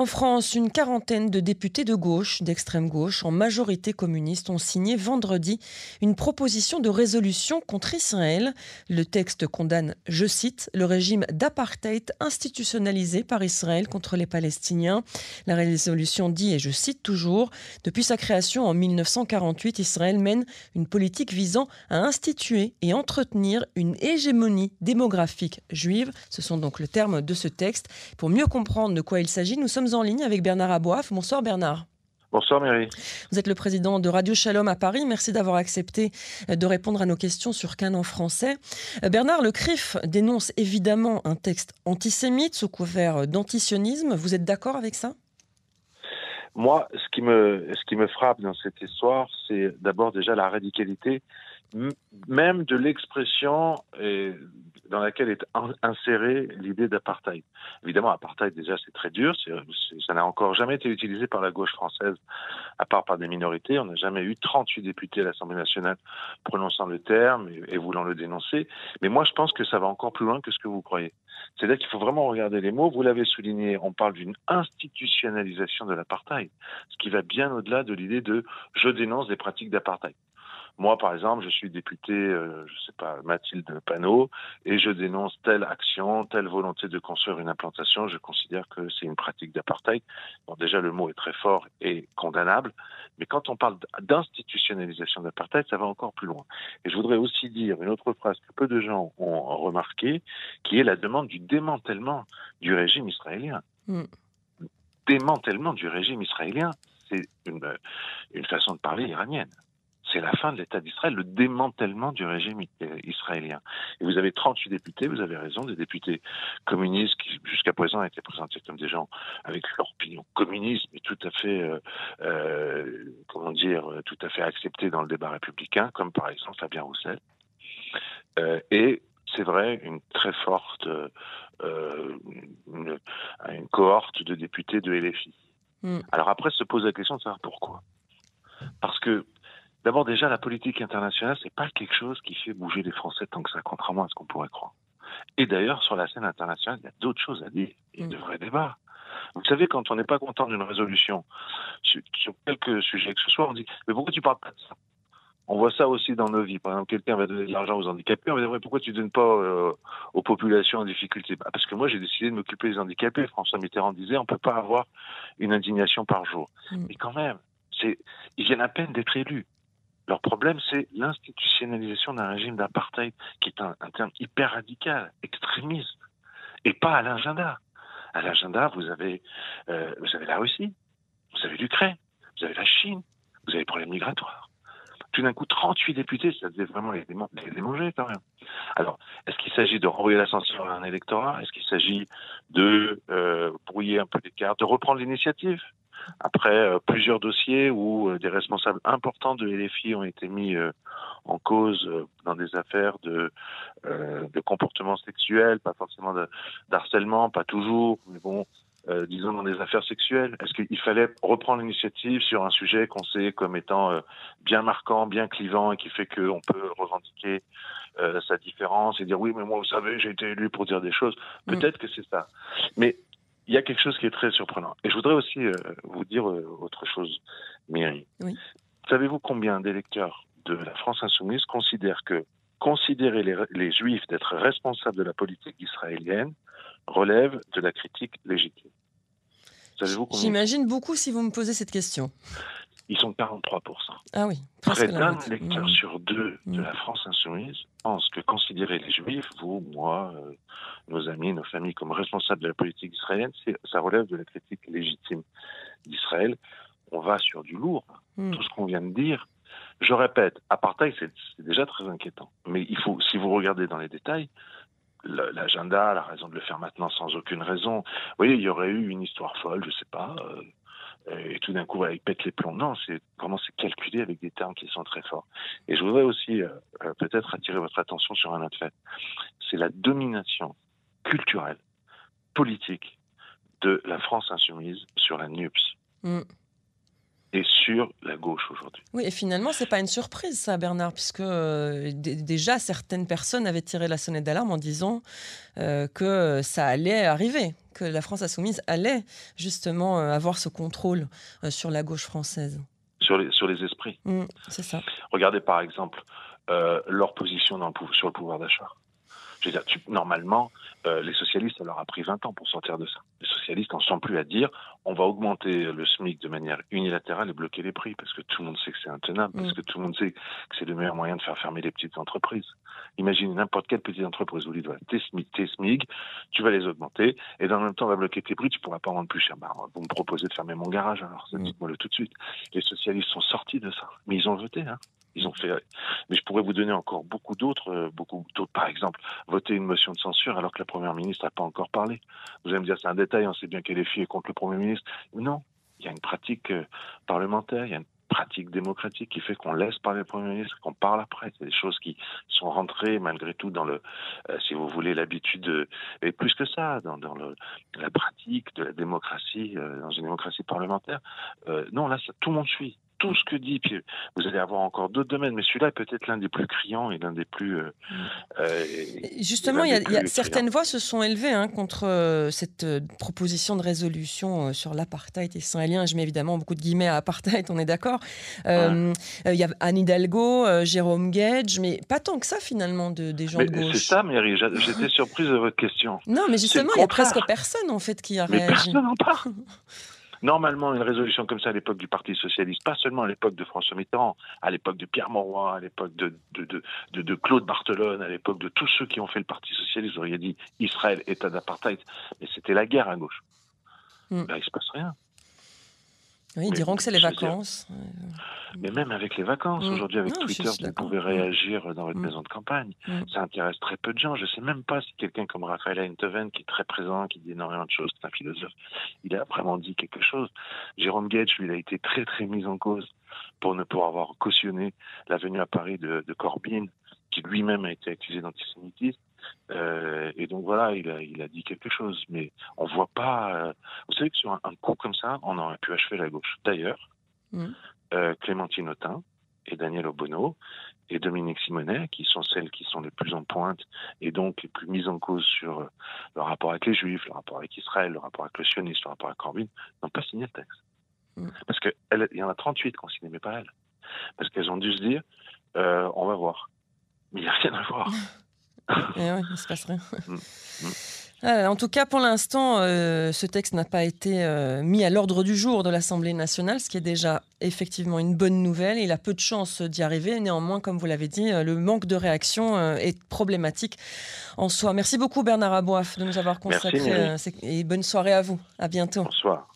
En France, une quarantaine de députés de gauche, d'extrême gauche, en majorité communiste, ont signé vendredi une proposition de résolution contre Israël. Le texte condamne, je cite, le régime d'apartheid institutionnalisé par Israël contre les Palestiniens. La résolution dit, et je cite toujours, depuis sa création en 1948, Israël mène une politique visant à instituer et entretenir une hégémonie démographique juive. Ce sont donc le terme de ce texte. Pour mieux comprendre de quoi il s'agit, nous sommes en ligne avec Bernard Aboif. Bonsoir Bernard. Bonsoir Mary. Vous êtes le président de Radio Shalom à Paris. Merci d'avoir accepté euh, de répondre à nos questions sur Canon français. Euh, Bernard, le CRIF dénonce évidemment un texte antisémite sous couvert d'antisionisme. Vous êtes d'accord avec ça? Moi, ce qui, me, ce qui me frappe dans cette histoire, c'est d'abord déjà la radicalité, même de l'expression dans laquelle est insérée l'idée d'apartheid. Évidemment, apartheid, déjà, c'est très dur. ça n'a encore jamais été utilisé par la gauche française, à part par des minorités. On n'a jamais eu 38 députés à l'Assemblée nationale prononçant le terme et, voulant le dénoncer. Mais moi, je pense que ça va encore plus loin que ce que vous croyez. C'est-à-dire qu'il faut vraiment regarder les mots. Vous l'avez souligné, on parle d'une institutionnalisation de l'apartheid, ce qui va bien au-delà de l'idée de je dénonce des pratiques d'apartheid. Moi, par exemple, je suis député, euh, je sais pas, Mathilde Panot, et je dénonce telle action, telle volonté de construire une implantation. Je considère que c'est une pratique d'apartheid. Bon, déjà, le mot est très fort et condamnable, mais quand on parle d'institutionnalisation d'apartheid, ça va encore plus loin. Et je voudrais aussi dire une autre phrase que peu de gens ont remarqué, qui est la demande du démantèlement du régime israélien. Mm. Démantèlement du régime israélien, c'est une, une façon de parler iranienne c'est la fin de l'État d'Israël, le démantèlement du régime israélien. Et vous avez 38 députés, vous avez raison, des députés communistes qui jusqu'à présent étaient présentés comme des gens avec leur opinion communiste, mais tout à fait, euh, euh, comment dire, tout à fait acceptés dans le débat républicain, comme par exemple Fabien Roussel. Euh, et c'est vrai, une très forte, une, cohorte de députés de LFI. Hmm. Alors après, se pose la question de savoir pourquoi. Parce que D'abord, déjà, la politique internationale, c'est pas quelque chose qui fait bouger les Français tant que ça, contrairement à ce qu'on pourrait croire. Et d'ailleurs, sur la scène internationale, il y a d'autres choses à dire. Il y a mm. de vrais débats. Vous savez, quand on n'est pas content d'une résolution sur, quelque sujet que ce soit, on dit Mais pourquoi tu parles pas de ça? On voit ça aussi dans nos vies. Par exemple, quelqu'un va donner de l'argent aux handicapés, on va dire Pourquoi tu ne donnes pas euh, aux populations en difficulté? Bah, Parce que moi, j'ai décidé de m'occuper des handicapés. François Mitterrand disait On ne peut pas avoir une indignation par jour. Mm. Mais quand même, ils viennent à peine d'être élus. Leur problème, c'est l'institutionnalisation d'un régime d'apartheid, qui est un, terme hyper radical, extrémiste, et pas à l'agenda. À l'agenda, vous avez, euh, vous avez la Russie, vous avez l'Ukraine, vous avez la Chine, vous avez les problèmes migratoires. Tout d'un coup, 38 députés, ça devait vraiment les, démanger quand même. Alors, est-ce qu'il s'agit de renvoyer l'ascenseur à un électorat? Est-ce qu'il s'agit de euh, brouiller un peu les cartes, de reprendre l'initiative? Après euh, plusieurs dossiers où euh, des responsables importants de LFI ont été mis euh, en cause dans des affaires de, de comportement sexuel, pas forcément d'harcèlement, pas toujours, mais bon, disons dans des affaires sexuelles Est-ce qu'il fallait reprendre l'initiative sur un sujet qu'on sait comme étant bien marquant, bien clivant et qui fait qu'on peut revendiquer sa différence et dire oui mais moi vous savez j'ai été élu pour dire des choses mm. Peut-être que c'est ça. Mais il y a quelque chose qui est très surprenant. Et je voudrais aussi euh, vous dire euh, autre chose, Myri. Savez-vous combien d'électeurs de la France insoumise considèrent que considérer les, Juifs d'être responsables de la politique israélienne relève de la critique légitime? J'imagine beaucoup si vous me posez cette question ils sont 43%. Ah oui, Près d'un électeur mmh. sur deux de mmh. la France insoumise pense que considérer les juifs, vous, moi, euh, nos amis, nos familles, comme responsables de la politique israélienne, ça relève de la critique légitime d'Israël. On va sur du lourd. Mmh. Tout ce qu'on vient de dire, je répète, apartheid, c'est déjà très inquiétant. Mais il faut, si vous regardez dans les détails, l'agenda, la raison de le faire maintenant sans aucune raison. Vous voyez, il y aurait eu une histoire folle, je sais pas, euh, et tout d'un coup, il pète les plombs. Non, c'est vraiment c'est calculé avec des termes qui sont très forts. Et je voudrais aussi euh, euh, peut-être attirer votre attention sur un autre fait. C'est la domination culturelle, politique de la France insoumise sur la NUPS. Mm. Sur la gauche aujourd'hui. Oui, et finalement, c'est pas une surprise, ça, Bernard, puisque euh, déjà certaines personnes avaient tiré la sonnette d'alarme en disant euh, que ça allait arriver, que la France insoumise allait justement euh, avoir ce contrôle sur la gauche française. Sur les, sur les esprits. Mmh, c'est ça. Regardez par exemple leur position dans sur le pouvoir d'achat. Je veux dire, normalement, euh, les socialistes, ça leur a pris 20 ans pour sortir de ça. Les socialistes n'en sont plus à dire on va augmenter le SMIC de manière unilatérale et bloquer les prix, parce que tout le monde sait que c'est intenable, parce mm. que tout le monde sait que c'est le meilleur moyen de faire fermer les petites entreprises. Imagine n'importe quelle petite entreprise où il doit tes SMIC, tes SMIC, tu vas les augmenter, et dans le même temps, on va bloquer tes prix, tu pourras pas vendre plus cher. Bah, vous me proposez de fermer mon garage, alors mm. dites-moi le tout de suite. Les socialistes sont sortis de ça, mais ils ont voté. Hein. Ils ont fait. Mais je pourrais vous donner encore beaucoup d'autres, euh, beaucoup d'autres. Par exemple, voter une motion de censure alors que la première ministre n'a pas encore parlé. Vous allez me dire c'est un détail, on sait bien qu'elle est fille contre le premier ministre. Non, il y a une pratique euh, parlementaire, il y a une pratique démocratique qui fait qu'on laisse parler le Premier ministre, qu'on parle après. C'est des choses qui sont rentrées malgré tout dans le, euh, si vous voulez, l'habitude, et plus que ça, dans, la pratique de la démocratie, dans une démocratie parlementaire. non, là, ça, tout le monde suit tout ce que dit. Puis vous allez avoir encore d'autres domaines, mais celui-là est peut-être l'un des plus criants et l'un des plus. Euh, euh, Justement, il y a, certaines voix se sont élevées hein, contre euh, cette proposition de résolution sur l'apartheid israélien. Je mets évidemment beaucoup de guillemets à apartheid, on est d'accord. Il y a Anne Hidalgo, Jérôme Gage, mais pas tant que ça finalement de, des gens de gauche. C'est ça, Mary. J'étais surprise de votre question. Non, mais justement, il y a presque personne en fait qui a mais réagi. Personne n'en parle. Normalement, une résolution comme ça à l'époque du Parti socialiste, pas seulement à l'époque de François Mitterrand, à l'époque de Pierre Mauroy, à l'époque de, de, de, de, Claude Barthelone, à l'époque de tous ceux qui ont fait le Parti socialiste, vous auriez dit Israël, État d'apartheid, mais c'était la guerre à gauche. Mm. Ben, il se passe rien. Oui, ils diront que c'est les vacances. Mais même avec les vacances, mmh. aujourd'hui avec Twitter, vous pouvez réagir dans votre mmh. maison de campagne. Mmh. Ça intéresse très peu de gens. Je ne sais même pas si quelqu'un comme Raphaël Enthoven, qui est très présent, qui dit énormément de choses, c'est un philosophe, il a vraiment dit quelque chose. Jérôme Gage, lui, il a été très très mis en cause pour ne pas avoir cautionné la venue à Paris de, de Corbyn, qui lui-même a été accusé d'antisémitisme. Euh, et donc voilà, il a, il a dit quelque chose, mais on voit pas. Euh, vous savez que sur un, coup comme ça, on aurait pu achever la gauche. D'ailleurs, mm. Euh, Clémentine Autain et Daniel Obono et Dominique Simonet, qui sont celles qui sont les plus en pointe et donc les plus mises en cause sur le rapport avec les Juifs, le rapport avec Israël, le rapport avec le sionisme, le rapport avec Corbyn, n'ont pas signé le texte. Mm. Parce qu'il y en a 38 qui ont signé, mais pas elles. Parce qu'elles ont dû se dire, on va voir. Mais il n'y a rien à voir. Et oui, il ne se passe rien. Mm, mm. Euh, en tout cas, pour l'instant, euh, ce texte n'a pas été euh, mis à l'ordre du jour de l'Assemblée nationale, ce qui est déjà effectivement une bonne nouvelle. Il a peu de chances d'y arriver. Néanmoins, comme vous l'avez dit, le manque de réaction est problématique en soi. Merci beaucoup Bernard Aboif de nous avoir consacré et bonne soirée à vous. À bientôt. Bonsoir.